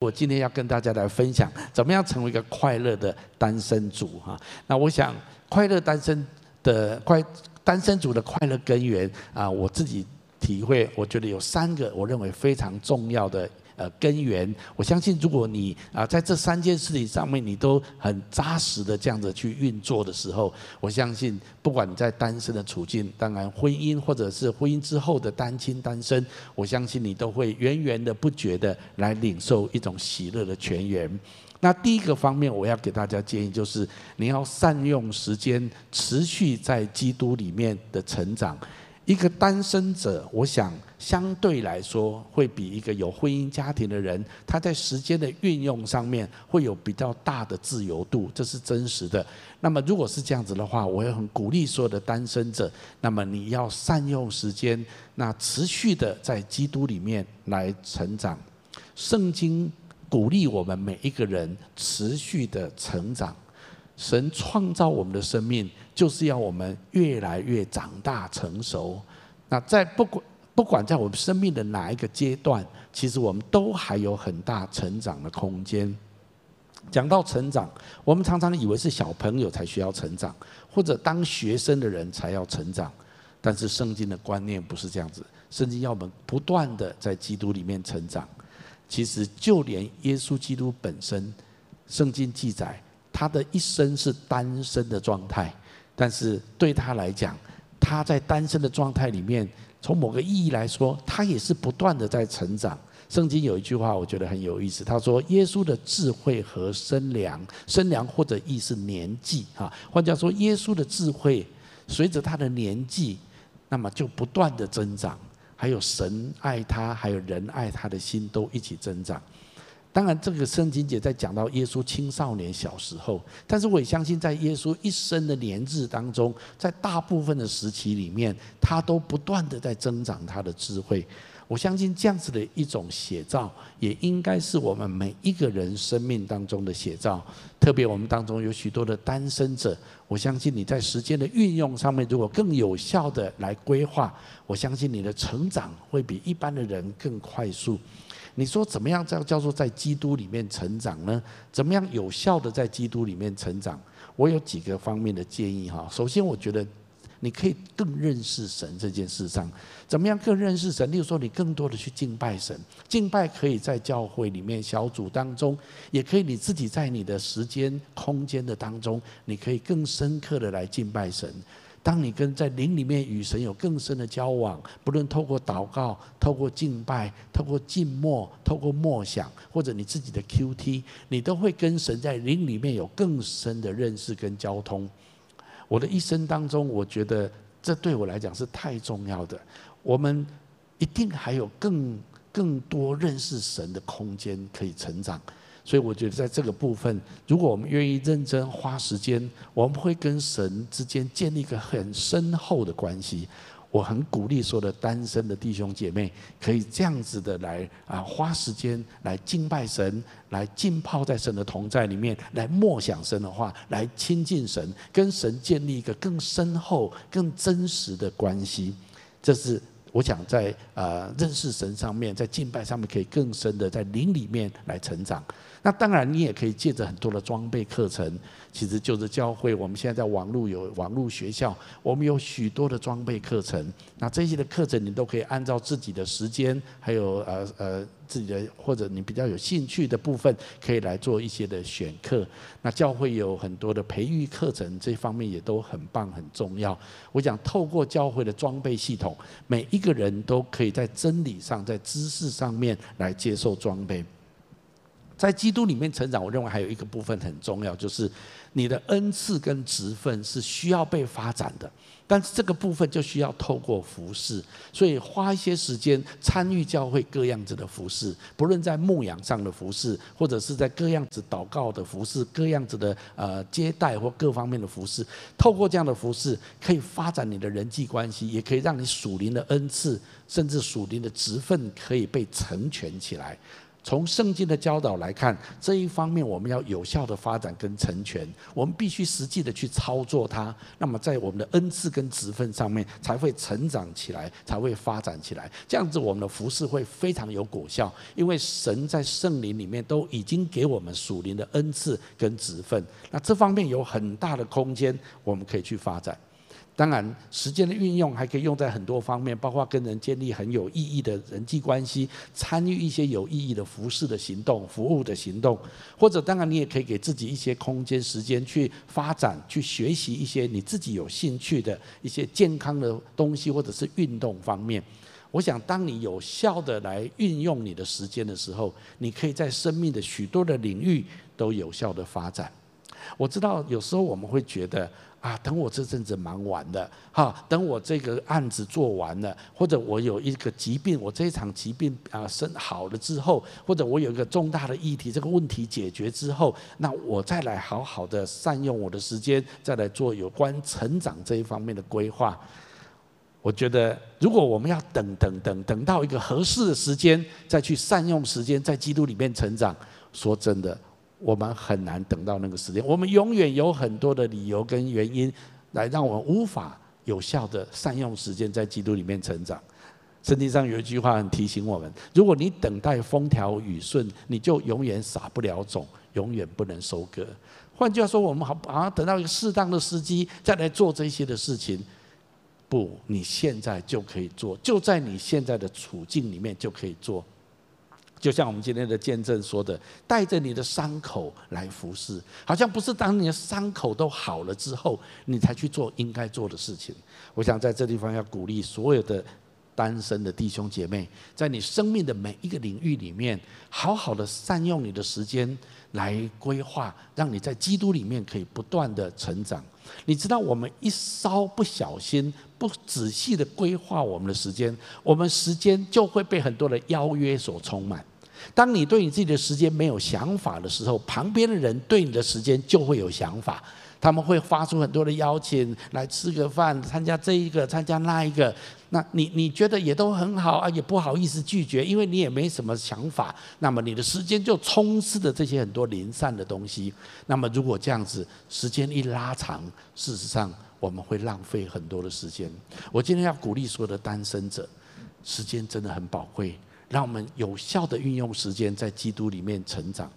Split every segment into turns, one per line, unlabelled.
我今天要跟大家来分享，怎么样成为一个快乐的单身族哈？那我想，快乐单身的快单身族的快乐根源啊，我自己体会，我觉得有三个，我认为非常重要的。呃，根源，我相信，如果你啊在这三件事情上面，你都很扎实的这样子去运作的时候，我相信，不管你在单身的处境，当然婚姻或者是婚姻之后的单亲单身，我相信你都会源源的不绝的来领受一种喜乐的泉源。那第一个方面，我要给大家建议就是，你要善用时间，持续在基督里面的成长。一个单身者，我想相对来说会比一个有婚姻家庭的人，他在时间的运用上面会有比较大的自由度，这是真实的。那么如果是这样子的话，我也很鼓励所有的单身者，那么你要善用时间，那持续的在基督里面来成长。圣经鼓励我们每一个人持续的成长。神创造我们的生命，就是要我们越来越长大成熟。那在不管不管在我们生命的哪一个阶段，其实我们都还有很大成长的空间。讲到成长，我们常常以为是小朋友才需要成长，或者当学生的人才要成长。但是圣经的观念不是这样子，圣经要我们不断的在基督里面成长。其实就连耶稣基督本身，圣经记载。他的一生是单身的状态，但是对他来讲，他在单身的状态里面，从某个意义来说，他也是不断的在成长。圣经有一句话，我觉得很有意思，他说：“耶稣的智慧和身量，身量或者意是年纪啊，换句话说，耶稣的智慧随着他的年纪，那么就不断的增长，还有神爱他，还有人爱他的心都一起增长。”当然，这个圣经节在讲到耶稣青少年小时候，但是我也相信，在耶稣一生的年日当中，在大部分的时期里面，他都不断的在增长他的智慧。我相信这样子的一种写照，也应该是我们每一个人生命当中的写照。特别我们当中有许多的单身者，我相信你在时间的运用上面，如果更有效的来规划，我相信你的成长会比一般的人更快速。你说怎么样叫叫做在基督里面成长呢？怎么样有效的在基督里面成长？我有几个方面的建议哈。首先，我觉得你可以更认识神这件事上，怎么样更认识神？例如说，你更多的去敬拜神，敬拜可以在教会里面小组当中，也可以你自己在你的时间空间的当中，你可以更深刻的来敬拜神。当你跟在灵里面与神有更深的交往，不论透过祷告、透过敬拜、透过静默、透过默想，或者你自己的 QT，你都会跟神在灵里面有更深的认识跟交通。我的一生当中，我觉得这对我来讲是太重要的。我们一定还有更更多认识神的空间可以成长。所以我觉得，在这个部分，如果我们愿意认真花时间，我们会跟神之间建立一个很深厚的关系。我很鼓励所有的单身的弟兄姐妹，可以这样子的来啊，花时间来敬拜神，来浸泡在神的同在里面，来默想神的话，来亲近神，跟神建立一个更深厚、更真实的关系。这是。我想在呃认识神上面，在敬拜上面可以更深的在灵里面来成长。那当然你也可以借着很多的装备课程，其实就是教会。我们现在在网络有网络学校，我们有许多的装备课程。那这些的课程你都可以按照自己的时间，还有呃呃。自己的或者你比较有兴趣的部分，可以来做一些的选课。那教会有很多的培育课程，这方面也都很棒很重要。我想透过教会的装备系统，每一个人都可以在真理上、在知识上面来接受装备。在基督里面成长，我认为还有一个部分很重要，就是你的恩赐跟职分是需要被发展的。但是这个部分就需要透过服侍，所以花一些时间参与教会各样子的服侍，不论在牧养上的服侍，或者是在各样子祷告的服侍，各样子的呃接待或各方面的服侍。透过这样的服侍，可以发展你的人际关系，也可以让你属灵的恩赐，甚至属灵的职分可以被成全起来。从圣经的教导来看，这一方面我们要有效的发展跟成全，我们必须实际的去操作它。那么在我们的恩赐跟职分上面，才会成长起来，才会发展起来。这样子，我们的服事会非常有果效，因为神在圣灵里面都已经给我们属灵的恩赐跟职分。那这方面有很大的空间，我们可以去发展。当然，时间的运用还可以用在很多方面，包括跟人建立很有意义的人际关系，参与一些有意义的服事的行动、服务的行动，或者当然你也可以给自己一些空间、时间去发展、去学习一些你自己有兴趣的一些健康的东西，或者是运动方面。我想，当你有效的来运用你的时间的时候，你可以在生命的许多的领域都有效的发展。我知道有时候我们会觉得。啊，等我这阵子忙完了，哈，等我这个案子做完了，或者我有一个疾病，我这一场疾病啊生好了之后，或者我有一个重大的议题，这个问题解决之后，那我再来好好的善用我的时间，再来做有关成长这一方面的规划。我觉得，如果我们要等等等等到一个合适的时间，再去善用时间，在基督里面成长，说真的。我们很难等到那个时间，我们永远有很多的理由跟原因，来让我们无法有效的善用时间在基督里面成长。圣经上有一句话很提醒我们：如果你等待风调雨顺，你就永远撒不了种，永远不能收割。换句话说，我们好好像等到一个适当的时机再来做这些的事情，不，你现在就可以做，就在你现在的处境里面就可以做。就像我们今天的见证说的，带着你的伤口来服侍，好像不是当你的伤口都好了之后，你才去做应该做的事情。我想在这地方要鼓励所有的单身的弟兄姐妹，在你生命的每一个领域里面，好好的善用你的时间来规划，让你在基督里面可以不断的成长。你知道，我们一稍不小心、不仔细的规划我们的时间，我们时间就会被很多的邀约所充满。当你对你自己的时间没有想法的时候，旁边的人对你的时间就会有想法。他们会发出很多的邀请，来吃个饭，参加这一个，参加那一个。那你你觉得也都很好啊，也不好意思拒绝，因为你也没什么想法。那么你的时间就充斥着这些很多零散的东西。那么如果这样子，时间一拉长，事实上我们会浪费很多的时间。我今天要鼓励所有的单身者，时间真的很宝贵。让我们有效的运用时间，在基督里面成长。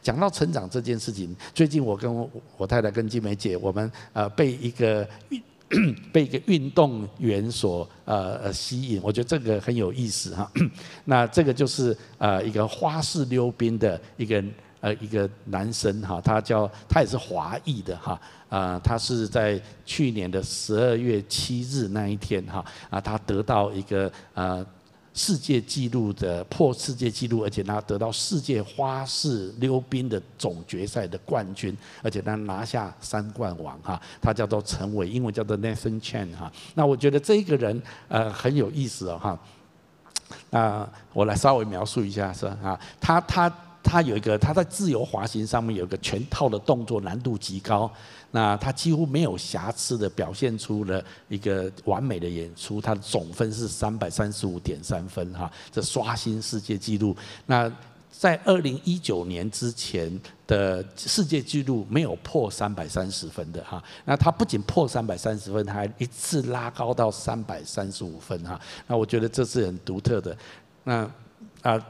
讲到成长这件事情，最近我跟我太太跟金梅姐，我们呃被一个运 被一个运动员所呃呃吸引，我觉得这个很有意思哈。那这个就是呃一个花式溜冰的一个呃一个男生哈，他叫他也是华裔的哈啊，他是在去年的十二月七日那一天哈啊，他得到一个呃。世界纪录的破世界纪录，而且他得到世界花式溜冰的总决赛的冠军，而且他拿下三冠王哈，他叫做陈伟，英文叫做 Nathan Chen 哈。那我觉得这一个人呃很有意思哦哈。那我来稍微描述一下是啊，他他他有一个他在自由滑行上面有一个全套的动作，难度极高。那他几乎没有瑕疵的表现出了一个完美的演出，他的总分是三百三十五点三分哈，这刷新世界纪录。那在二零一九年之前的世界纪录没有破三百三十分的哈，那他不仅破三百三十分，他还一次拉高到三百三十五分哈。那我觉得这是很独特的。那啊。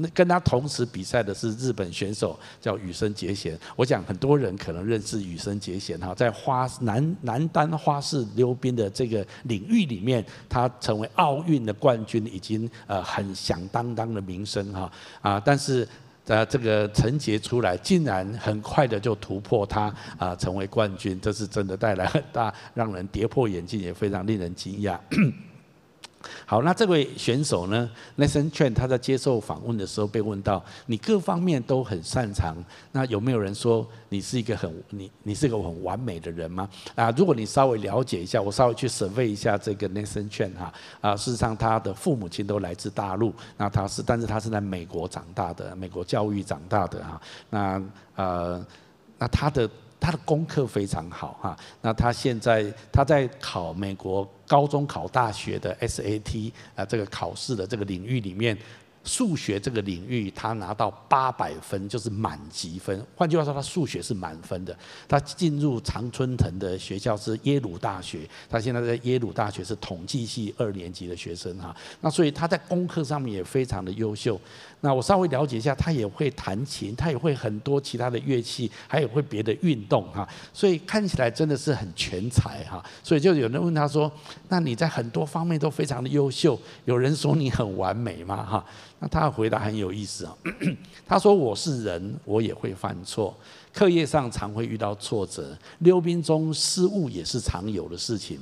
那跟他同时比赛的是日本选手，叫羽生结弦。我想很多人可能认识羽生结弦哈，在花男男单花式溜冰的这个领域里面，他成为奥运的冠军，已经呃很响当当的名声哈啊！但是呃这个陈杰出来，竟然很快的就突破他啊，成为冠军，这是真的带来很大让人跌破眼镜，也非常令人惊讶。好，那这位选手呢？Nathan Chen 他在接受访问的时候被问到：“你各方面都很擅长，那有没有人说你是一个很你你是个很完美的人吗？”啊，如果你稍微了解一下，我稍微去 survey 一下这个 Nathan Chen 哈啊，事实上他的父母亲都来自大陆，那他是但是他是在美国长大的，美国教育长大的哈。那呃，那他的。他的功课非常好哈，那他现在他在考美国高中考大学的 SAT 啊这个考试的这个领域里面，数学这个领域，他拿到八百分，就是满级分。换句话说，他数学是满分的。他进入常春藤的学校是耶鲁大学，他现在在耶鲁大学是统计系二年级的学生哈。那所以他在功课上面也非常的优秀。那我稍微了解一下，他也会弹琴，他也会很多其他的乐器，还有会别的运动哈。所以看起来真的是很全才哈。所以就有人问他说：“那你在很多方面都非常的优秀，有人说你很完美吗？”哈。那他的回答很有意思啊，他说：“我是人，我也会犯错，课业上常会遇到挫折，溜冰中失误也是常有的事情。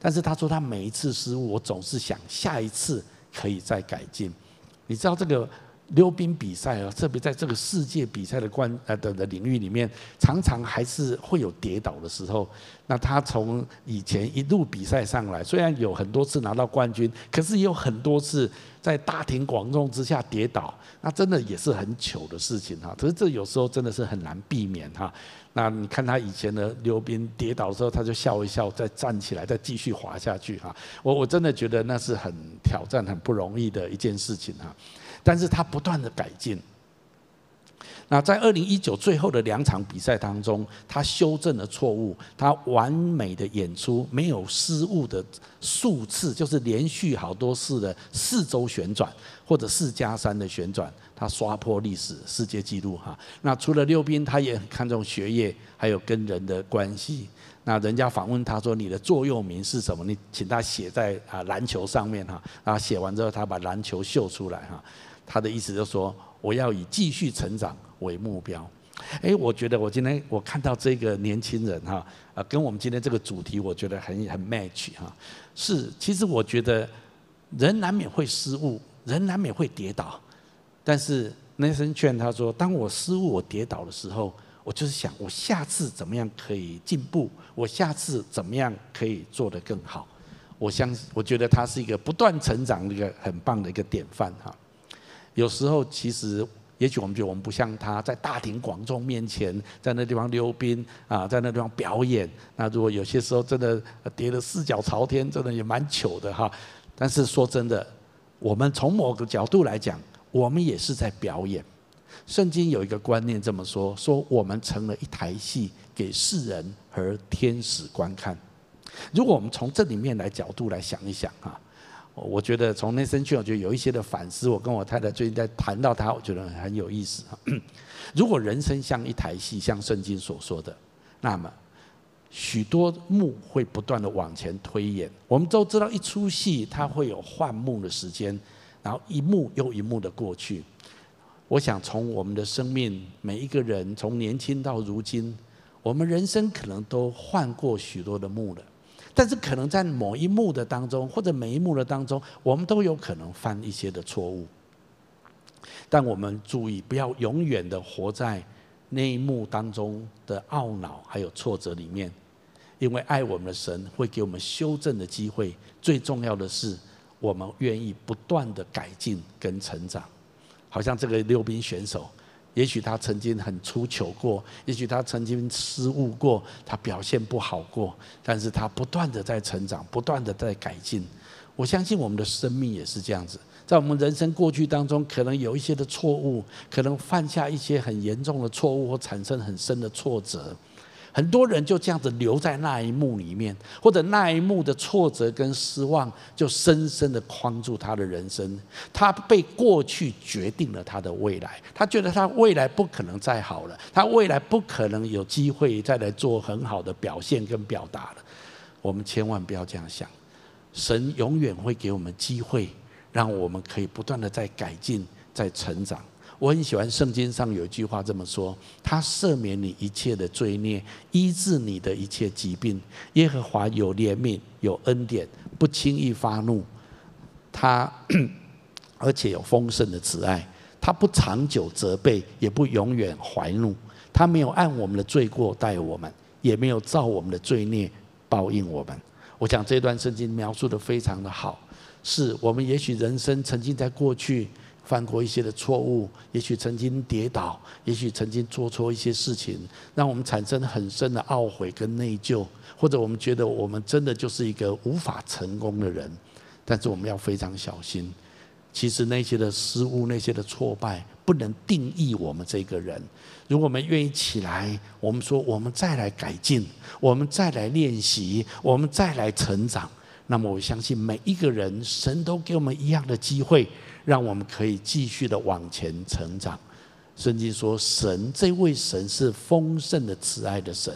但是他说他每一次失误，我总是想下一次可以再改进。你知道这个？”溜冰比赛啊，特别在这个世界比赛的关呃的的领域里面，常常还是会有跌倒的时候。那他从以前一路比赛上来，虽然有很多次拿到冠军，可是也有很多次在大庭广众之下跌倒，那真的也是很糗的事情哈。可是这有时候真的是很难避免哈。那你看他以前的溜冰跌倒的时候，他就笑一笑，再站起来，再继续滑下去哈。我我真的觉得那是很挑战、很不容易的一件事情哈。但是他不断的改进。那在二零一九最后的两场比赛当中，他修正了错误，他完美的演出，没有失误的数次，就是连续好多次的四周旋转或者四加三的旋转，他刷破历史世界纪录哈。那除了溜冰，他也看重学业，还有跟人的关系。那人家访问他说：“你的座右铭是什么？”你请他写在啊篮球上面哈。啊写完之后，他把篮球秀出来哈。他的意思就是说，我要以继续成长为目标。哎，我觉得我今天我看到这个年轻人哈，啊，跟我们今天这个主题，我觉得很很 match 哈。是，其实我觉得人难免会失误，人难免会跌倒。但是 Nathan 劝他说，当我失误、我跌倒的时候，我就是想，我下次怎么样可以进步？我下次怎么样可以做得更好？我相信，我觉得他是一个不断成长的一个很棒的一个典范哈。有时候，其实也许我们觉得我们不像他，在大庭广众面前，在那地方溜冰啊，在那地方表演。那如果有些时候真的跌得四脚朝天，真的也蛮糗的哈。但是说真的，我们从某个角度来讲，我们也是在表演。圣经有一个观念这么说：说我们成了一台戏，给世人和天使观看。如果我们从这里面来角度来想一想啊。我觉得从内生去，我觉得有一些的反思。我跟我太太最近在谈到他，我觉得很有意思。如果人生像一台戏，像圣经所说的，那么许多幕会不断的往前推演。我们都知道，一出戏它会有换幕的时间，然后一幕又一幕的过去。我想从我们的生命，每一个人从年轻到如今，我们人生可能都换过许多的幕了。但是可能在某一幕的当中，或者每一幕的当中，我们都有可能犯一些的错误。但我们注意，不要永远的活在那一幕当中的懊恼还有挫折里面，因为爱我们的神会给我们修正的机会。最重要的是，我们愿意不断的改进跟成长。好像这个溜冰选手。也许他曾经很出糗过，也许他曾经失误过，他表现不好过，但是他不断的在成长，不断的在改进。我相信我们的生命也是这样子，在我们人生过去当中，可能有一些的错误，可能犯下一些很严重的错误，或产生很深的挫折。很多人就这样子留在那一幕里面，或者那一幕的挫折跟失望，就深深的框住他的人生。他被过去决定了他的未来，他觉得他未来不可能再好了，他未来不可能有机会再来做很好的表现跟表达了。我们千万不要这样想，神永远会给我们机会，让我们可以不断的在改进、在成长。我很喜欢圣经上有一句话这么说：“他赦免你一切的罪孽，医治你的一切疾病。耶和华有怜悯，有恩典，不轻易发怒。他 而且有丰盛的慈爱。他不长久责备，也不永远怀怒。他没有按我们的罪过待我们，也没有照我们的罪孽报应我们。”我想这段圣经描述得非常的好。是我们也许人生曾经在过去。犯过一些的错误，也许曾经跌倒，也许曾经做错一些事情，让我们产生很深的懊悔跟内疚，或者我们觉得我们真的就是一个无法成功的人。但是我们要非常小心，其实那些的失误、那些的挫败，不能定义我们这个人。如果我们愿意起来，我们说我们再来改进，我们再来练习，我们再来成长，那么我相信每一个人，神都给我们一样的机会，让我们可以继续的往前成长。圣经说，神这位神是丰盛的慈爱的神。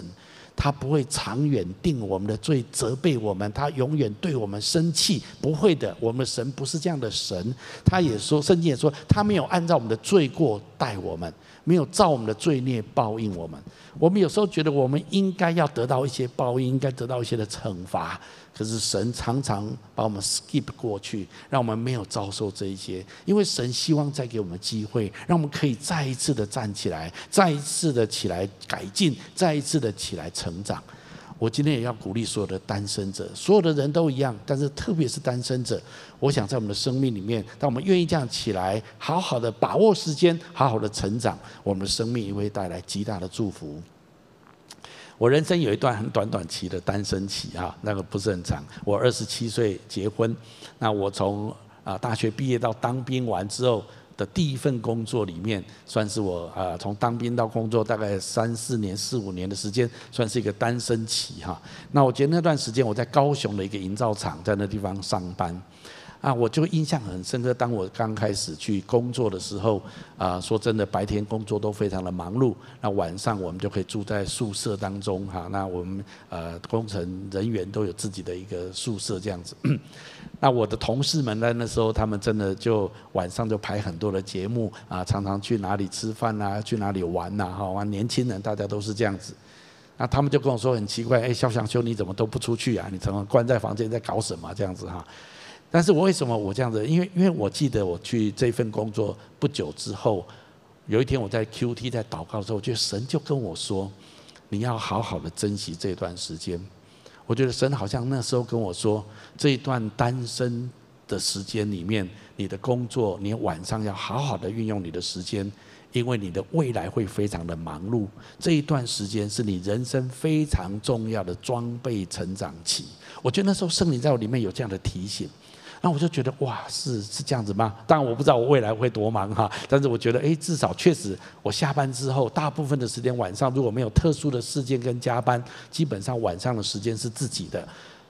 他不会长远定我们的罪，责备我们。他永远对我们生气，不会的。我们神不是这样的神。他也说，圣经也说，他没有按照我们的罪过待我们，没有照我们的罪孽报应我们。我们有时候觉得我们应该要得到一些报应，应该得到一些的惩罚。可是神常常把我们 skip 过去，让我们没有遭受这一些。因为神希望再给我们机会，让我们可以再一次的站起来，再一次的起来改进，再一次的起来成长。我今天也要鼓励所有的单身者，所有的人都一样，但是特别是单身者，我想在我们的生命里面，当我们愿意这样起来，好好的把握时间，好好的成长，我们的生命也会带来极大的祝福。我人生有一段很短短期的单身期啊，那个不是很长。我二十七岁结婚，那我从啊大学毕业到当兵完之后的第一份工作里面，算是我啊从当兵到工作大概三四年、四五年的时间，算是一个单身期哈。那我觉得那段时间我在高雄的一个营造厂，在那地方上班。啊，我就印象很深刻。当我刚开始去工作的时候，啊，说真的，白天工作都非常的忙碌。那晚上我们就可以住在宿舍当中，哈。那我们呃工程人员都有自己的一个宿舍这样子。那我的同事们呢，那时候他们真的就晚上就排很多的节目啊，常常去哪里吃饭啊，去哪里玩呐，哈。玩年轻人大家都是这样子。那他们就跟我说很奇怪，哎，肖想修你怎么都不出去啊？你怎么关在房间在搞什么这样子哈？但是我为什么我这样子？因为因为我记得我去这份工作不久之后，有一天我在 QT 在祷告的时候，我觉得神就跟我说：“你要好好的珍惜这段时间。”我觉得神好像那时候跟我说：“这一段单身的时间里面，你的工作，你晚上要好好的运用你的时间，因为你的未来会非常的忙碌。这一段时间是你人生非常重要的装备成长期。”我觉得那时候圣灵在我里面有这样的提醒。那我就觉得哇，是是这样子吗？当然我不知道我未来会多忙哈，但是我觉得诶，至少确实我下班之后，大部分的时间晚上如果没有特殊的事件跟加班，基本上晚上的时间是自己的。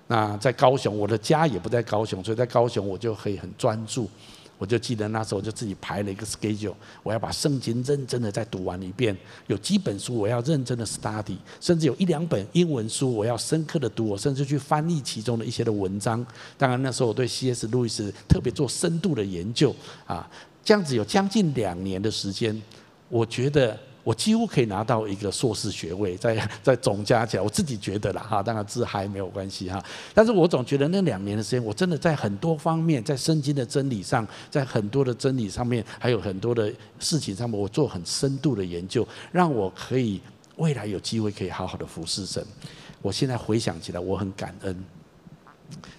那在高雄，我的家也不在高雄，所以在高雄我就可以很专注。我就记得那时候我就自己排了一个 schedule，我要把圣经认真的再读完一遍，有几本书我要认真的 study，甚至有一两本英文书我要深刻的读，我甚至去翻译其中的一些的文章。当然那时候我对 C.S. 路易斯特别做深度的研究啊，这样子有将近两年的时间，我觉得。我几乎可以拿到一个硕士学位，在 在总加起来，我自己觉得啦哈，当然自嗨没有关系哈。但是我总觉得那两年的时间，我真的在很多方面，在圣经的真理上，在很多的真理上面，还有很多的事情上面，我做很深度的研究，让我可以未来有机会可以好好的服侍神。我现在回想起来，我很感恩。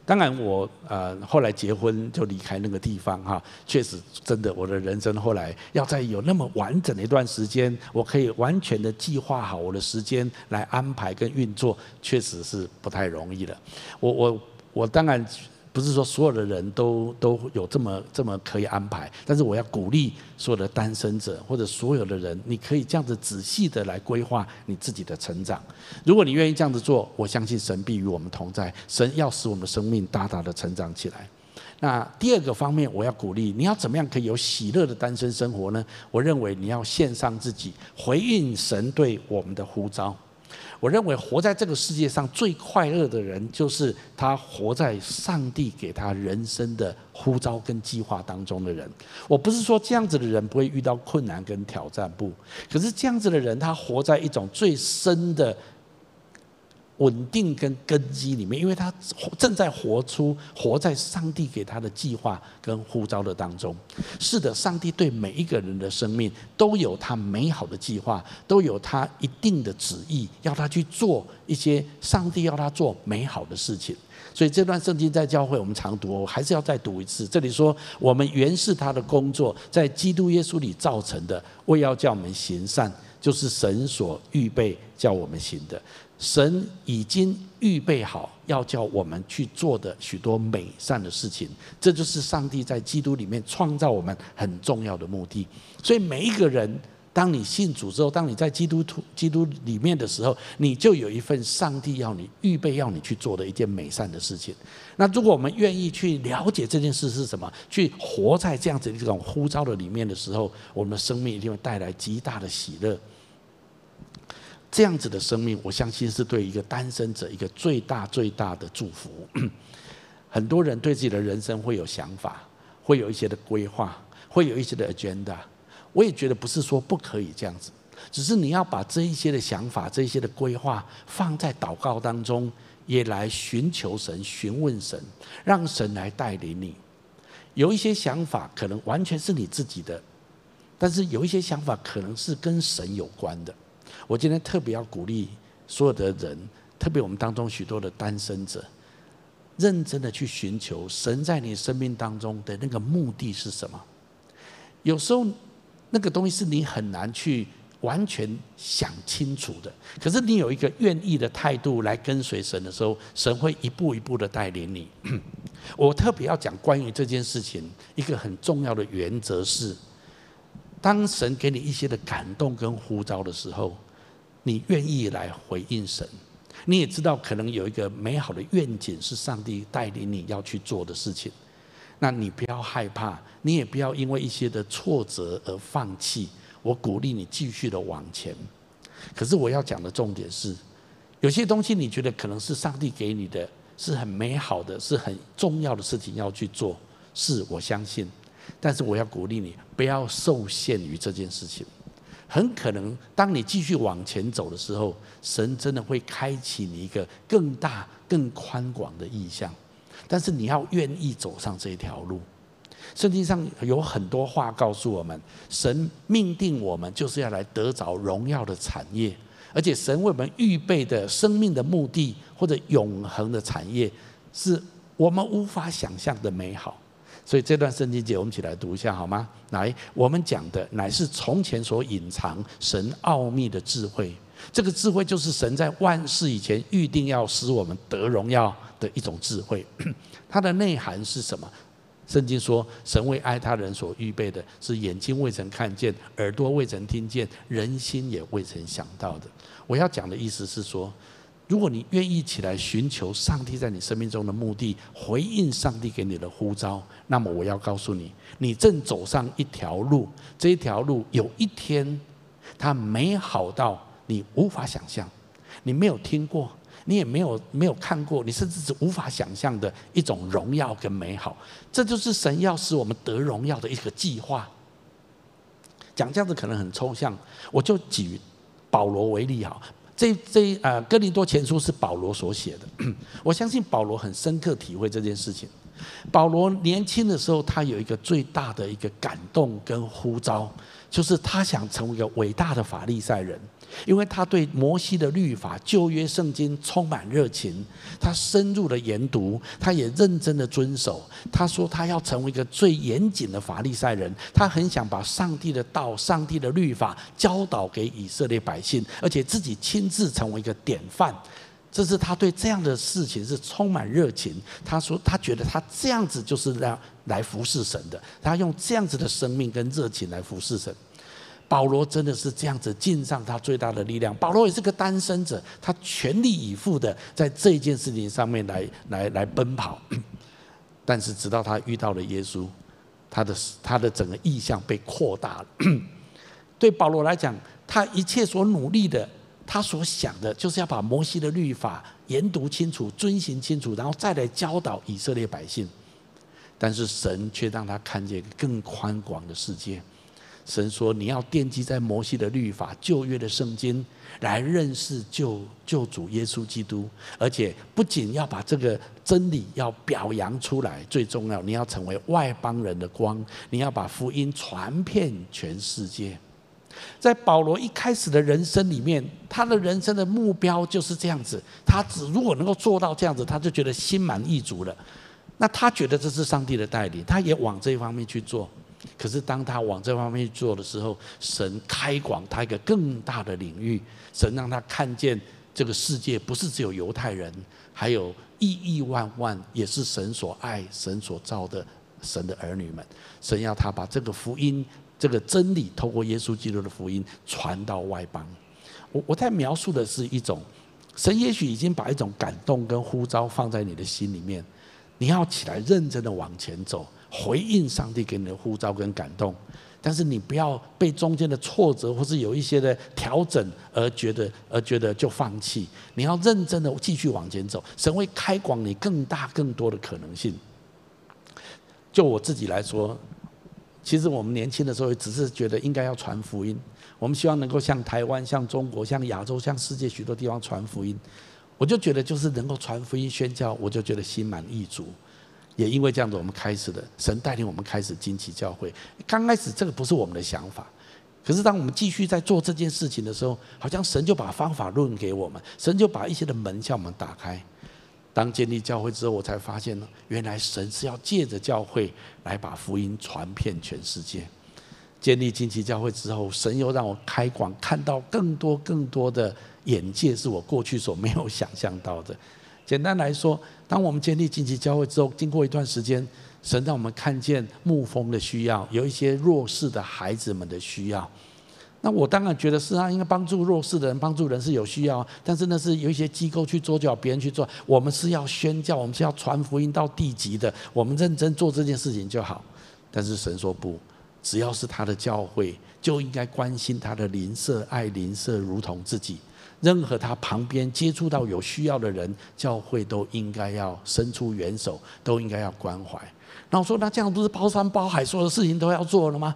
当然，我呃后来结婚就离开那个地方哈，确实真的，我的人生后来要在有那么完整的一段时间，我可以完全的计划好我的时间来安排跟运作，确实是不太容易的。我我我当然。不是说所有的人都都有这么这么可以安排，但是我要鼓励所有的单身者或者所有的人，你可以这样子仔细的来规划你自己的成长。如果你愿意这样子做，我相信神必与我们同在，神要使我们的生命大大的成长起来。那第二个方面，我要鼓励你要怎么样可以有喜乐的单身生活呢？我认为你要献上自己，回应神对我们的呼召。我认为活在这个世界上最快乐的人，就是他活在上帝给他人生的呼召跟计划当中的人。我不是说这样子的人不会遇到困难跟挑战，不，可是这样子的人，他活在一种最深的。稳定跟根基里面，因为他正在活出活在上帝给他的计划跟呼召的当中。是的，上帝对每一个人的生命都有他美好的计划，都有他一定的旨意，要他去做一些上帝要他做美好的事情。所以这段圣经在教会我们常读，我还是要再读一次。这里说，我们原是他的工作，在基督耶稣里造成的，为要叫我们行善，就是神所预备叫我们行的。神已经预备好要叫我们去做的许多美善的事情，这就是上帝在基督里面创造我们很重要的目的。所以每一个人，当你信主之后，当你在基督徒基督里面的时候，你就有一份上帝要你预备要你去做的一件美善的事情。那如果我们愿意去了解这件事是什么，去活在这样子的这种呼召的里面的时候，我们的生命一定会带来极大的喜乐。这样子的生命，我相信是对一个单身者一个最大最大的祝福。很多人对自己的人生会有想法，会有一些的规划，会有一些的 agenda。我也觉得不是说不可以这样子，只是你要把这一些的想法、这一些的规划放在祷告当中，也来寻求神、询问神，让神来带领你。有一些想法可能完全是你自己的，但是有一些想法可能是跟神有关的。我今天特别要鼓励所有的人，特别我们当中许多的单身者，认真的去寻求神在你生命当中的那个目的是什么？有时候那个东西是你很难去完全想清楚的，可是你有一个愿意的态度来跟随神的时候，神会一步一步的带领你。我特别要讲关于这件事情一个很重要的原则是，当神给你一些的感动跟呼召的时候。你愿意来回应神，你也知道可能有一个美好的愿景是上帝带领你要去做的事情，那你不要害怕，你也不要因为一些的挫折而放弃。我鼓励你继续的往前。可是我要讲的重点是，有些东西你觉得可能是上帝给你的，是很美好的，是很重要的事情要去做，是我相信。但是我要鼓励你，不要受限于这件事情。很可能，当你继续往前走的时候，神真的会开启你一个更大、更宽广的意向。但是你要愿意走上这条路。圣经上有很多话告诉我们，神命定我们就是要来得着荣耀的产业，而且神为我们预备的生命的目的或者永恒的产业，是我们无法想象的美好。所以这段圣经节我们一起来读一下好吗？来，我们讲的乃是从前所隐藏神奥秘的智慧。这个智慧就是神在万事以前预定要使我们得荣耀的一种智慧。它的内涵是什么？圣经说，神为爱他人所预备的是眼睛未曾看见，耳朵未曾听见，人心也未曾想到的。我要讲的意思是说。如果你愿意起来寻求上帝在你生命中的目的，回应上帝给你的呼召，那么我要告诉你，你正走上一条路，这一条路有一天，它美好到你无法想象，你没有听过，你也没有没有看过，你甚至是无法想象的一种荣耀跟美好，这就是神要使我们得荣耀的一个计划。讲这样子可能很抽象，我就举保罗为例哈。这这呃，哥林多前书是保罗所写的，我相信保罗很深刻体会这件事情。保罗年轻的时候，他有一个最大的一个感动跟呼召，就是他想成为一个伟大的法利赛人。因为他对摩西的律法、旧约圣经充满热情，他深入的研读，他也认真的遵守。他说他要成为一个最严谨的法利赛人，他很想把上帝的道、上帝的律法教导给以色列百姓，而且自己亲自成为一个典范。这是他对这样的事情是充满热情。他说他觉得他这样子就是让来服侍神的，他用这样子的生命跟热情来服侍神。保罗真的是这样子尽上他最大的力量。保罗也是个单身者，他全力以赴的在这件事情上面来来来奔跑。但是直到他遇到了耶稣，他的他的整个意向被扩大了。对保罗来讲，他一切所努力的，他所想的，就是要把摩西的律法研读清楚、遵行清楚，然后再来教导以色列百姓。但是神却让他看见更宽广的世界。神说：“你要奠基在摩西的律法、旧约的圣经，来认识救救主耶稣基督，而且不仅要把这个真理要表扬出来，最重要，你要成为外邦人的光，你要把福音传遍全世界。”在保罗一开始的人生里面，他的人生的目标就是这样子。他只如果能够做到这样子，他就觉得心满意足了。那他觉得这是上帝的带领，他也往这一方面去做。可是当他往这方面去做的时候，神开广他一个更大的领域，神让他看见这个世界不是只有犹太人，还有亿亿万万也是神所爱、神所造的神的儿女们。神要他把这个福音、这个真理，透过耶稣基督的福音传到外邦。我我在描述的是一种，神也许已经把一种感动跟呼召放在你的心里面，你要起来认真的往前走，回应上帝给你的呼召跟感动。但是你不要被中间的挫折或是有一些的调整而觉得而觉得就放弃，你要认真的继续往前走，神会开广你更大更多的可能性。就我自己来说，其实我们年轻的时候只是觉得应该要传福音，我们希望能够向台湾、向中国、向亚洲、向世界许多地方传福音，我就觉得就是能够传福音宣教，我就觉得心满意足。也因为这样子，我们开始了，神带领我们开始惊奇教会。刚开始这个不是我们的想法，可是当我们继续在做这件事情的时候，好像神就把方法论给我们，神就把一些的门向我们打开。当建立教会之后，我才发现呢，原来神是要借着教会来把福音传遍全世界。建立惊奇教会之后，神又让我开广，看到更多更多的眼界，是我过去所没有想象到的。简单来说，当我们建立紧急教会之后，经过一段时间，神让我们看见牧风的需要，有一些弱势的孩子们的需要。那我当然觉得是啊，应该帮助弱势的人，帮助人是有需要。但是那是有一些机构去做，就要别人去做。我们是要宣教，我们是要传福音到地级的。我们认真做这件事情就好。但是神说不，只要是他的教会，就应该关心他的邻舍，爱邻舍如同自己。任何他旁边接触到有需要的人，教会都应该要伸出援手，都应该要关怀。那我说，那这样不是包山包海，所有的事情都要做了吗？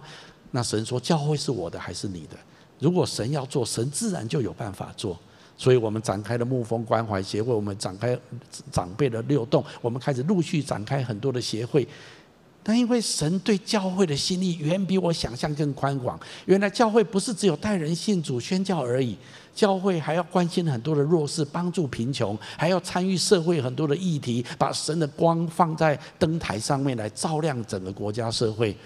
那神说，教会是我的还是你的？如果神要做，神自然就有办法做。所以我们展开了牧风关怀协会，我们展开长辈的六动，我们开始陆续展开很多的协会。但因为神对教会的心意远比我想象更宽广，原来教会不是只有带人信主宣教而已。教会还要关心很多的弱势，帮助贫穷，还要参与社会很多的议题，把神的光放在灯台上面来照亮整个国家社会。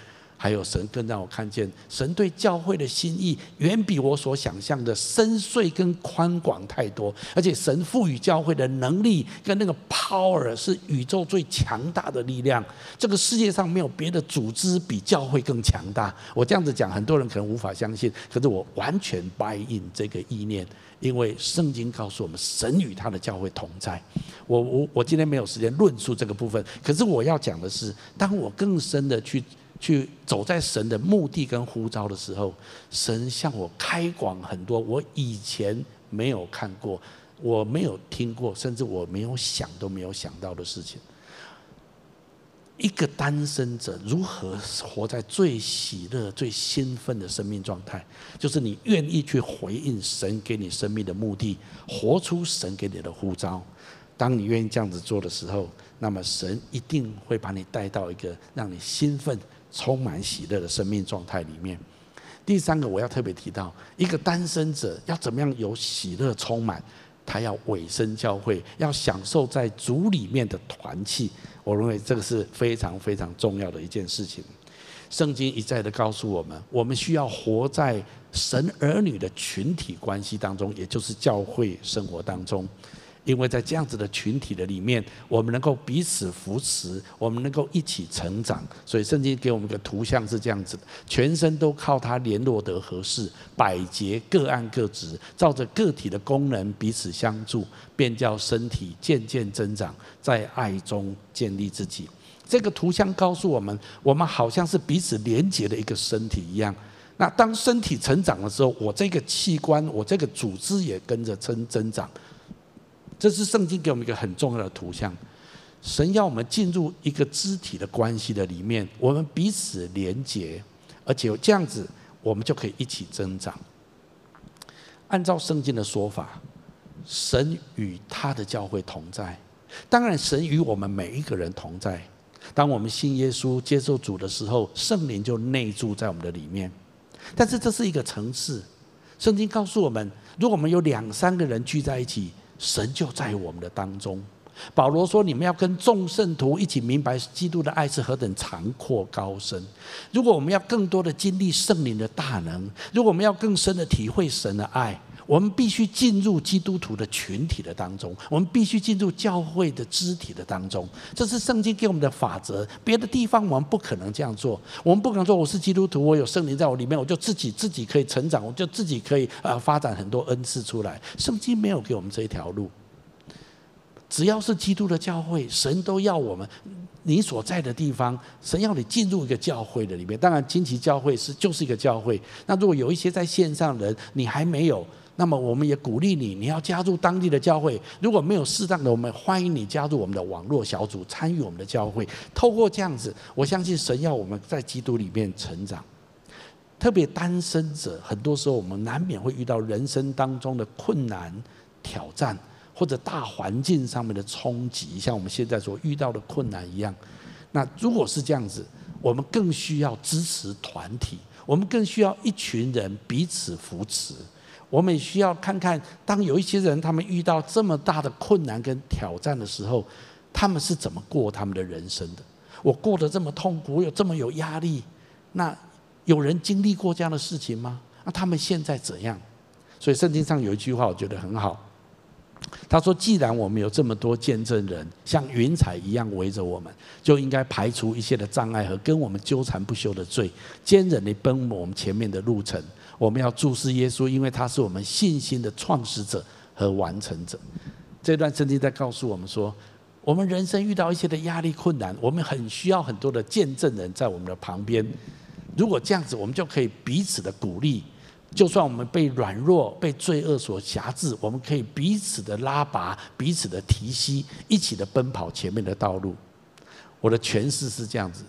还有神更让我看见，神对教会的心意远比我所想象的深邃跟宽广太多。而且神赋予教会的能力跟那个 power 是宇宙最强大的力量。这个世界上没有别的组织比教会更强大。我这样子讲，很多人可能无法相信，可是我完全 buy in 这个意念，因为圣经告诉我们，神与他的教会同在。我我我今天没有时间论述这个部分，可是我要讲的是，当我更深的去。去走在神的目的跟呼召的时候，神向我开广很多我以前没有看过、我没有听过，甚至我没有想都没有想到的事情。一个单身者如何活在最喜乐、最兴奋的生命状态？就是你愿意去回应神给你生命的目的，活出神给你的呼召。当你愿意这样子做的时候，那么神一定会把你带到一个让你兴奋。充满喜乐的生命状态里面。第三个，我要特别提到，一个单身者要怎么样有喜乐充满？他要委身教会，要享受在主里面的团契。我认为这个是非常非常重要的一件事情。圣经一再的告诉我们，我们需要活在神儿女的群体关系当中，也就是教会生活当中。因为在这样子的群体的里面，我们能够彼此扶持，我们能够一起成长。所以圣经给我们一个图像是这样子的：全身都靠它联络得合适，百节各按各职，照着个体的功能彼此相助，便叫身体渐渐增长，在爱中建立自己。这个图像告诉我们，我们好像是彼此连结的一个身体一样。那当身体成长的时候，我这个器官，我这个组织也跟着增增长。这是圣经给我们一个很重要的图像，神要我们进入一个肢体的关系的里面，我们彼此连结，而且这样子，我们就可以一起增长。按照圣经的说法，神与他的教会同在，当然神与我们每一个人同在。当我们信耶稣、接受主的时候，圣灵就内住在我们的里面。但是这是一个层次，圣经告诉我们，如果我们有两三个人聚在一起。神就在我们的当中。保罗说：“你们要跟众圣徒一起明白基督的爱是何等长阔高深。如果我们要更多的经历圣灵的大能，如果我们要更深的体会神的爱，我们必须进入基督徒的群体的当中，我们必须进入教会的肢体的当中。这是圣经给我们的法则。别的地方我们不可能这样做。我们不可能说我是基督徒，我有圣灵在我里面，我就自己自己可以成长，我就自己可以呃发展很多恩赐出来。圣经没有给我们这一条路。只要是基督的教会，神都要我们。你所在的地方，神要你进入一个教会的里面。当然，金旗教会是就是一个教会。那如果有一些在线上的人，你还没有，那么我们也鼓励你，你要加入当地的教会。如果没有适当的，我们欢迎你加入我们的网络小组，参与我们的教会。透过这样子，我相信神要我们在基督里面成长。特别单身者，很多时候我们难免会遇到人生当中的困难挑战。或者大环境上面的冲击，像我们现在所遇到的困难一样。那如果是这样子，我们更需要支持团体，我们更需要一群人彼此扶持。我们也需要看看，当有一些人他们遇到这么大的困难跟挑战的时候，他们是怎么过他们的人生的？我过得这么痛苦，我有这么有压力，那有人经历过这样的事情吗？那他们现在怎样？所以圣经上有一句话，我觉得很好。他说：“既然我们有这么多见证人，像云彩一样围着我们，就应该排除一切的障碍和跟我们纠缠不休的罪，坚忍地奔我们前面的路程。我们要注视耶稣，因为他是我们信心的创始者和完成者。”这段圣经在告诉我们说，我们人生遇到一些的压力困难，我们很需要很多的见证人在我们的旁边。如果这样子，我们就可以彼此的鼓励。就算我们被软弱、被罪恶所辖制，我们可以彼此的拉拔、彼此的提携，一起的奔跑前面的道路。我的诠释是这样子：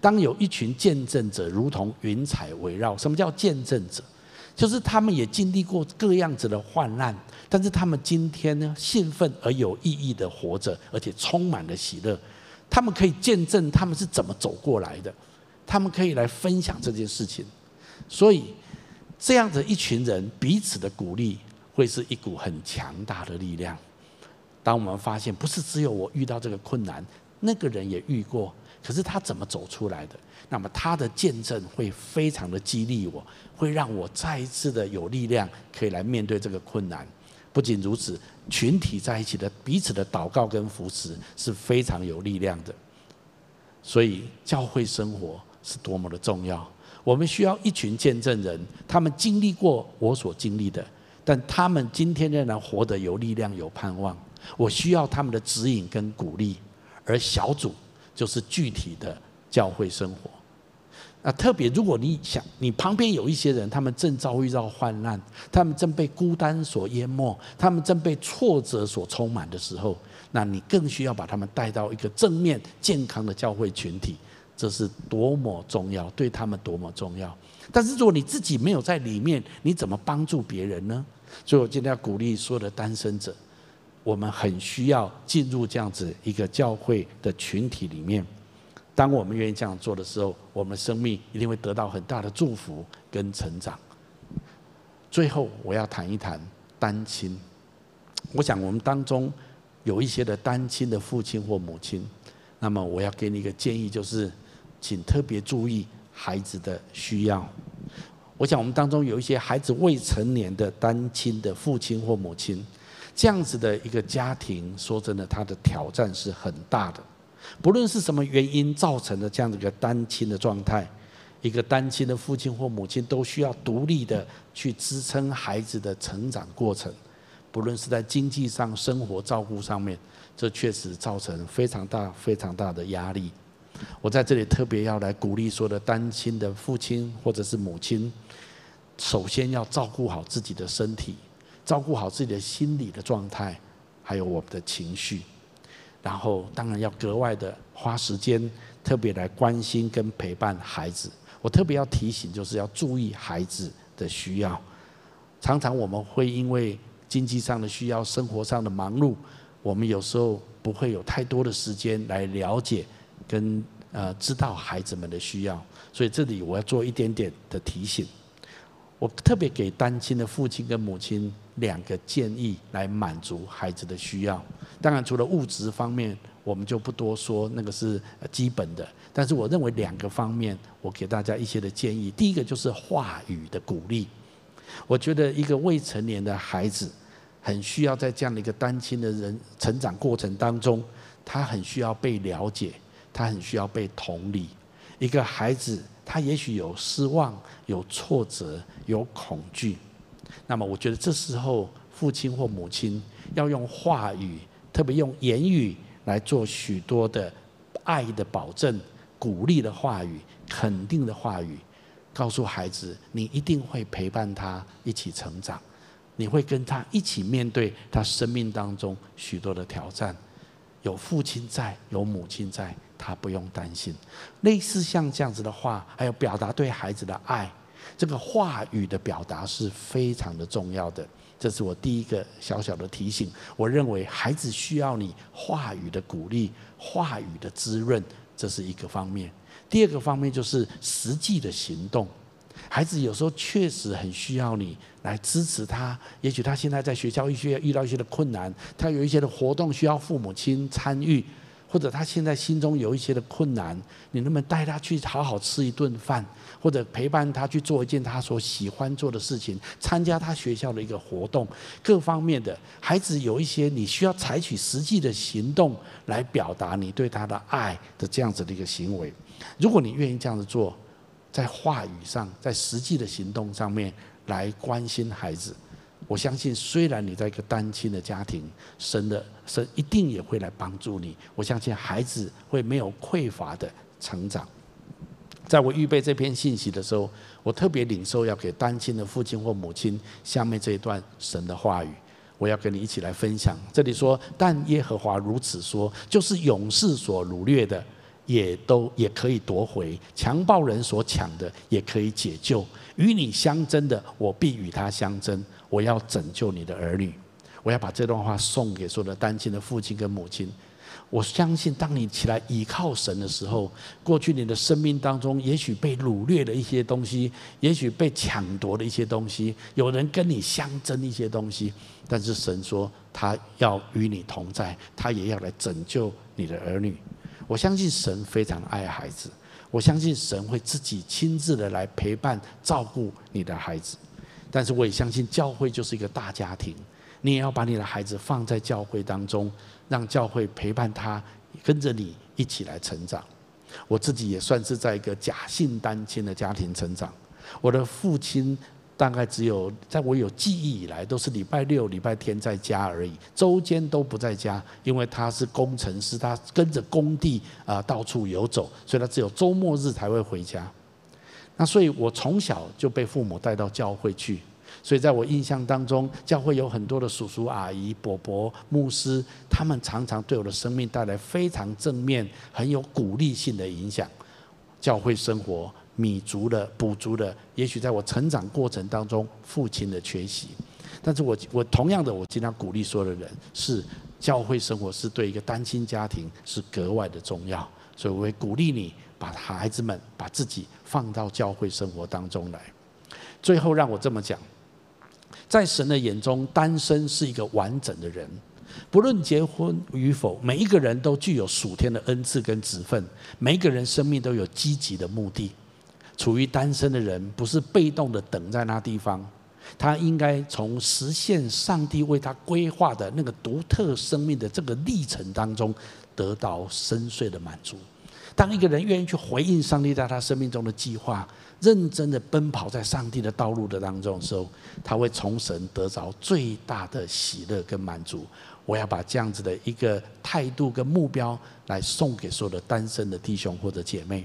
当有一群见证者如同云彩围绕，什么叫见证者？就是他们也经历过各样子的患难，但是他们今天呢，兴奋而有意义的活着，而且充满了喜乐。他们可以见证他们是怎么走过来的，他们可以来分享这件事情。所以。这样的一群人彼此的鼓励，会是一股很强大的力量。当我们发现不是只有我遇到这个困难，那个人也遇过，可是他怎么走出来的？那么他的见证会非常的激励我，会让我再一次的有力量，可以来面对这个困难。不仅如此，群体在一起的彼此的祷告跟扶持是非常有力量的。所以教会生活是多么的重要。我们需要一群见证人，他们经历过我所经历的，但他们今天仍然活得有力量、有盼望。我需要他们的指引跟鼓励，而小组就是具体的教会生活。啊特别，如果你想，你旁边有一些人，他们正遭遇到患难，他们正被孤单所淹没，他们正被挫折所充满的时候，那你更需要把他们带到一个正面、健康的教会群体。这是多么重要，对他们多么重要。但是如果你自己没有在里面，你怎么帮助别人呢？所以我今天要鼓励所有的单身者，我们很需要进入这样子一个教会的群体里面。当我们愿意这样做的时候，我们生命一定会得到很大的祝福跟成长。最后，我要谈一谈单亲。我想我们当中有一些的单亲的父亲或母亲，那么我要给你一个建议，就是。请特别注意孩子的需要。我想我们当中有一些孩子未成年的单亲的父亲或母亲，这样子的一个家庭，说真的，他的挑战是很大的。不论是什么原因造成的这样的一个单亲的状态，一个单亲的父亲或母亲都需要独立的去支撑孩子的成长过程。不论是在经济上、生活照顾上面，这确实造成非常大、非常大的压力。我在这里特别要来鼓励说的单亲的父亲或者是母亲，首先要照顾好自己的身体，照顾好自己的心理的状态，还有我们的情绪，然后当然要格外的花时间，特别来关心跟陪伴孩子。我特别要提醒，就是要注意孩子的需要。常常我们会因为经济上的需要、生活上的忙碌，我们有时候不会有太多的时间来了解。跟呃知道孩子们的需要，所以这里我要做一点点的提醒。我特别给单亲的父亲跟母亲两个建议，来满足孩子的需要。当然，除了物质方面，我们就不多说，那个是基本的。但是，我认为两个方面，我给大家一些的建议。第一个就是话语的鼓励。我觉得一个未成年的孩子，很需要在这样的一个单亲的人成长过程当中，他很需要被了解，他很需要被同理。一个孩子，他也许有失望、有挫折、有恐惧，那么我觉得这时候父亲或母亲要用话语，特别用言语来做许多的爱的保证、鼓励的话语、肯定的话语。告诉孩子，你一定会陪伴他一起成长，你会跟他一起面对他生命当中许多的挑战。有父亲在，有母亲在，他不用担心。类似像这样子的话，还有表达对孩子的爱，这个话语的表达是非常的重要的。这是我第一个小小的提醒。我认为孩子需要你话语的鼓励，话语的滋润，这是一个方面。第二个方面就是实际的行动，孩子有时候确实很需要你来支持他。也许他现在在学校一些遇到一些的困难，他有一些的活动需要父母亲参与，或者他现在心中有一些的困难，你能不能带他去好好吃一顿饭，或者陪伴他去做一件他所喜欢做的事情，参加他学校的一个活动，各方面的孩子有一些你需要采取实际的行动来表达你对他的爱的这样子的一个行为。如果你愿意这样子做，在话语上，在实际的行动上面来关心孩子，我相信，虽然你在一个单亲的家庭，生的神一定也会来帮助你。我相信孩子会没有匮乏的成长。在我预备这篇信息的时候，我特别领受要给单亲的父亲或母亲下面这一段神的话语，我要跟你一起来分享。这里说：“但耶和华如此说，就是勇士所掳掠的。”也都也可以夺回，强暴人所抢的也可以解救。与你相争的，我必与他相争。我要拯救你的儿女。我要把这段话送给所有的单亲的父亲跟母亲。我相信，当你起来倚靠神的时候，过去你的生命当中，也许被掳掠的一些东西，也许被抢夺的一些东西，有人跟你相争一些东西，但是神说他要与你同在，他也要来拯救你的儿女。我相信神非常爱孩子，我相信神会自己亲自的来陪伴照顾你的孩子，但是我也相信教会就是一个大家庭，你也要把你的孩子放在教会当中，让教会陪伴他，跟着你一起来成长。我自己也算是在一个假性单亲的家庭成长，我的父亲。大概只有在我有记忆以来，都是礼拜六、礼拜天在家而已，周间都不在家，因为他是工程师，他跟着工地啊到处游走，所以他只有周末日才会回家。那所以我从小就被父母带到教会去，所以在我印象当中，教会有很多的叔叔阿姨、伯伯、牧师，他们常常对我的生命带来非常正面、很有鼓励性的影响。教会生活。弥足了，补足了，也许在我成长过程当中，父亲的缺席。但是我我同样的，我经常鼓励所有的人，是教会生活是对一个单亲家庭是格外的重要。所以我会鼓励你，把孩子们把自己放到教会生活当中来。最后让我这么讲，在神的眼中，单身是一个完整的人，不论结婚与否，每一个人都具有属天的恩赐跟职分，每一个人生命都有积极的目的。处于单身的人，不是被动的等在那地方，他应该从实现上帝为他规划的那个独特生命的这个历程当中，得到深邃的满足。当一个人愿意去回应上帝在他生命中的计划，认真的奔跑在上帝的道路的当中的时候，他会从神得着最大的喜乐跟满足。我要把这样子的一个态度跟目标来送给所有的单身的弟兄或者姐妹。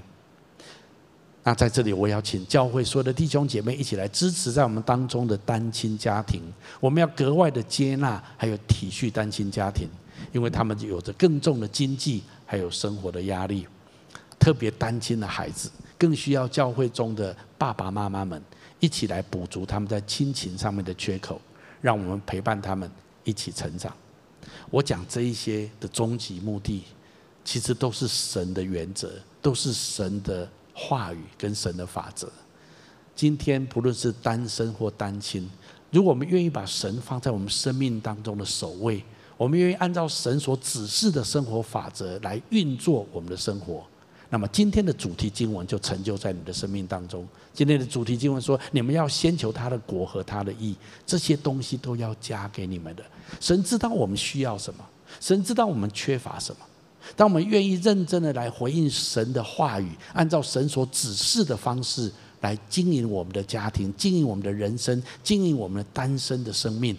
那在这里，我要请教会所有的弟兄姐妹一起来支持在我们当中的单亲家庭。我们要格外的接纳，还有体恤单亲家庭，因为他们有着更重的经济还有生活的压力。特别单亲的孩子，更需要教会中的爸爸妈妈们一起来补足他们在亲情上面的缺口，让我们陪伴他们一起成长。我讲这一些的终极目的，其实都是神的原则，都是神的。话语跟神的法则，今天不论是单身或单亲，如果我们愿意把神放在我们生命当中的首位，我们愿意按照神所指示的生活法则来运作我们的生活，那么今天的主题经文就成就在你的生命当中。今天的主题经文说：你们要先求他的国和他的义，这些东西都要加给你们的。神知道我们需要什么，神知道我们缺乏什么。当我们愿意认真的来回应神的话语，按照神所指示的方式来经营我们的家庭，经营我们的人生，经营我们的单身的生命。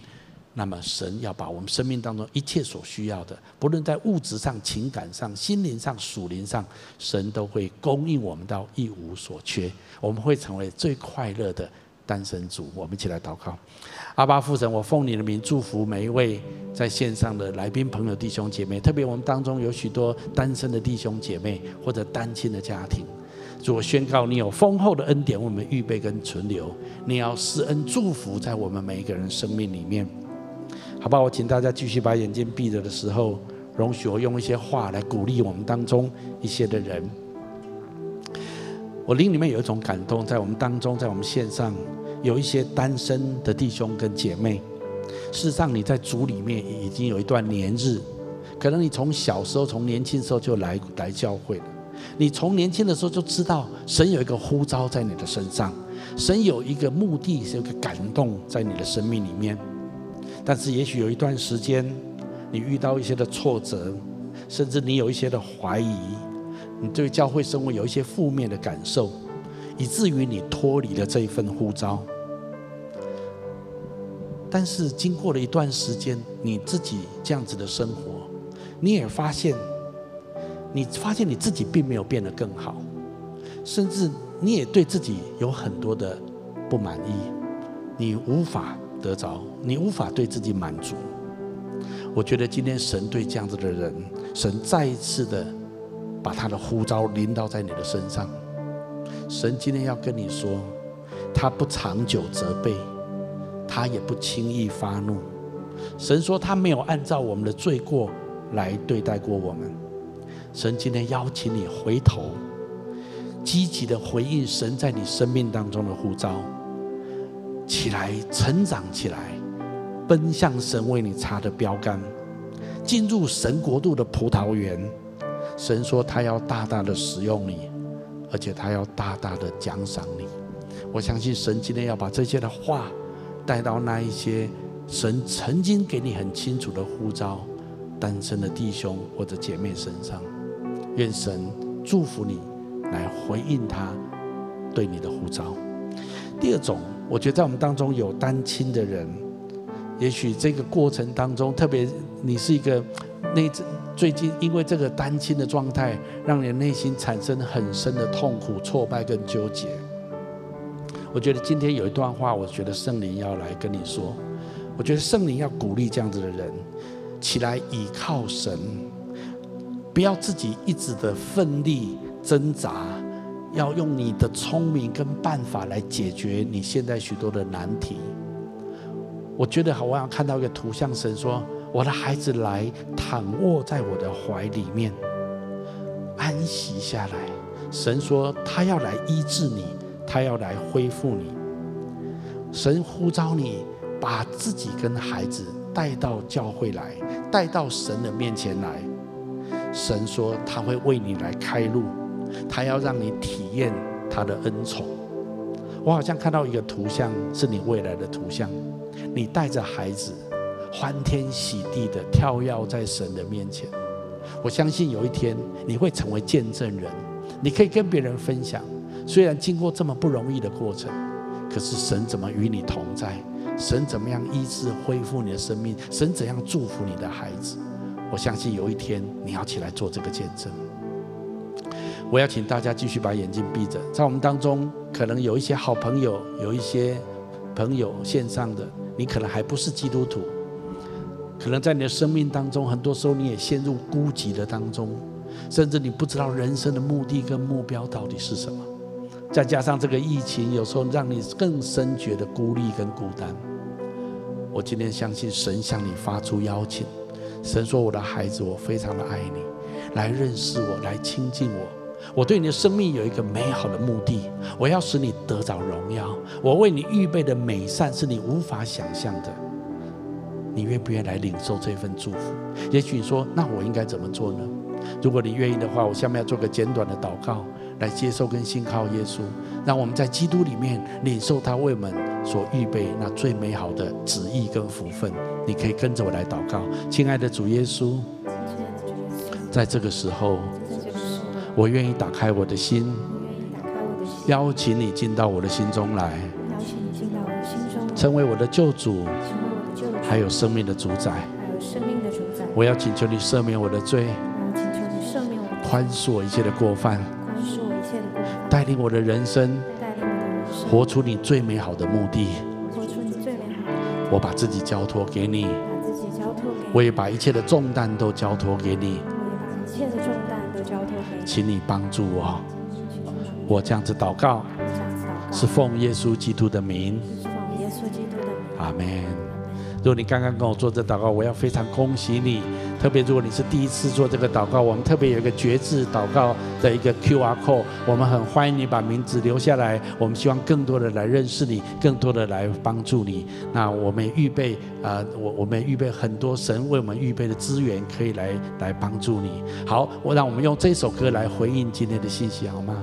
那么，神要把我们生命当中一切所需要的，不论在物质上、情感上、心灵上、属灵上，神都会供应我们到一无所缺。我们会成为最快乐的单身族。我们一起来祷告，阿爸父神，我奉你的名祝福每一位在线上的来宾朋友、弟兄姐妹，特别我们当中有许多单身的弟兄姐妹或者单亲的家庭。主，我宣告你有丰厚的恩典为我们预备跟存留，你要施恩祝福在我们每一个人生命里面。好吧，我请大家继续把眼睛闭着的时候，容许我用一些话来鼓励我们当中一些的人。我灵里面有一种感动，在我们当中，在我们线上有一些单身的弟兄跟姐妹。事实上，你在主里面已经有一段年日，可能你从小时候、从年轻时候就来来教会了。你从年轻的时候就知道，神有一个呼召在你的身上，神有一个目的，是有个感动在你的生命里面。但是，也许有一段时间，你遇到一些的挫折，甚至你有一些的怀疑，你对教会生活有一些负面的感受，以至于你脱离了这一份呼召。但是，经过了一段时间，你自己这样子的生活，你也发现，你发现你自己并没有变得更好，甚至你也对自己有很多的不满意，你无法。得着，你无法对自己满足。我觉得今天神对这样子的人，神再一次的把他的呼召临到在你的身上。神今天要跟你说，他不长久责备，他也不轻易发怒。神说他没有按照我们的罪过来对待过我们。神今天邀请你回头，积极的回应神在你生命当中的呼召。起来，成长起来，奔向神为你插的标杆，进入神国度的葡萄园。神说他要大大的使用你，而且他要大大的奖赏你。我相信神今天要把这些的话带到那一些神曾经给你很清楚的呼召，单身的弟兄或者姐妹身上。愿神祝福你，来回应他对你的呼召。第二种。我觉得在我们当中有单亲的人，也许这个过程当中，特别你是一个那最近因为这个单亲的状态，让你的内心产生很深的痛苦、挫败跟纠结。我觉得今天有一段话，我觉得圣灵要来跟你说。我觉得圣灵要鼓励这样子的人起来倚靠神，不要自己一直的奋力挣扎。要用你的聪明跟办法来解决你现在许多的难题。我觉得好，我想看到一个图像，神说：“我的孩子来躺卧在我的怀里面，安息下来。”神说：“他要来医治你，他要来恢复你。”神呼召你把自己跟孩子带到教会来，带到神的面前来。神说：“他会为你来开路。”他要让你体验他的恩宠。我好像看到一个图像，是你未来的图像。你带着孩子，欢天喜地的跳跃在神的面前。我相信有一天你会成为见证人，你可以跟别人分享。虽然经过这么不容易的过程，可是神怎么与你同在？神怎么样医治恢复你的生命？神怎样祝福你的孩子？我相信有一天你要起来做这个见证。我要请大家继续把眼睛闭着，在我们当中，可能有一些好朋友，有一些朋友线上的，你可能还不是基督徒，可能在你的生命当中，很多时候你也陷入孤寂的当中，甚至你不知道人生的目的跟目标到底是什么。再加上这个疫情，有时候让你更深觉得孤立跟孤单。我今天相信神向你发出邀请，神说：“我的孩子，我非常的爱你，来认识我，来亲近我。”我对你的生命有一个美好的目的，我要使你得着荣耀。我为你预备的美善是你无法想象的。你愿不愿意来领受这份祝福？也许你说，那我应该怎么做呢？如果你愿意的话，我下面要做个简短的祷告，来接受跟信靠耶稣，让我们在基督里面领受他为我们所预备那最美好的旨意跟福分。你可以跟着我来祷告，亲爱的主耶稣，在这个时候，我愿意打开我的心，邀请你进到我的心中来，成为我的救主，还有生命的主宰。我要请求你赦免我的罪。宽恕我一切的过犯，宽恕我一切的过犯，带领我的人生，带领我的人生，活出你最美好的目的，活出你最美好的。我把自己交托给你，把自己交托给你。我也把一切的重担都交托给你，请你帮助我，我这样子祷告，是奉耶稣基督的名，是奉耶稣基督的名。阿门。如果你刚刚跟我做这祷告，我要非常恭喜你。特别如果你是第一次做这个祷告，我们特别有一个觉志祷告的一个 QR code，我们很欢迎你把名字留下来。我们希望更多的来认识你，更多的来帮助你。那我们也预备啊，我我们预备很多神为我们预备的资源，可以来来帮助你。好，我让我们用这首歌来回应今天的信息，好吗？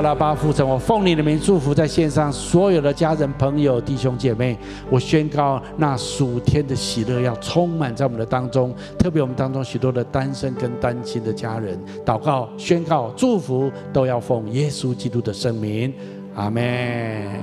亲爱的阿爸父神，我奉你的名祝福在线上所有的家人、朋友、弟兄姐妹。我宣告，那属天的喜乐要充满在我们的当中，特别我们当中许多的单身跟单亲的家人，祷告、宣告、祝福，都要奉耶稣基督的圣名，阿门。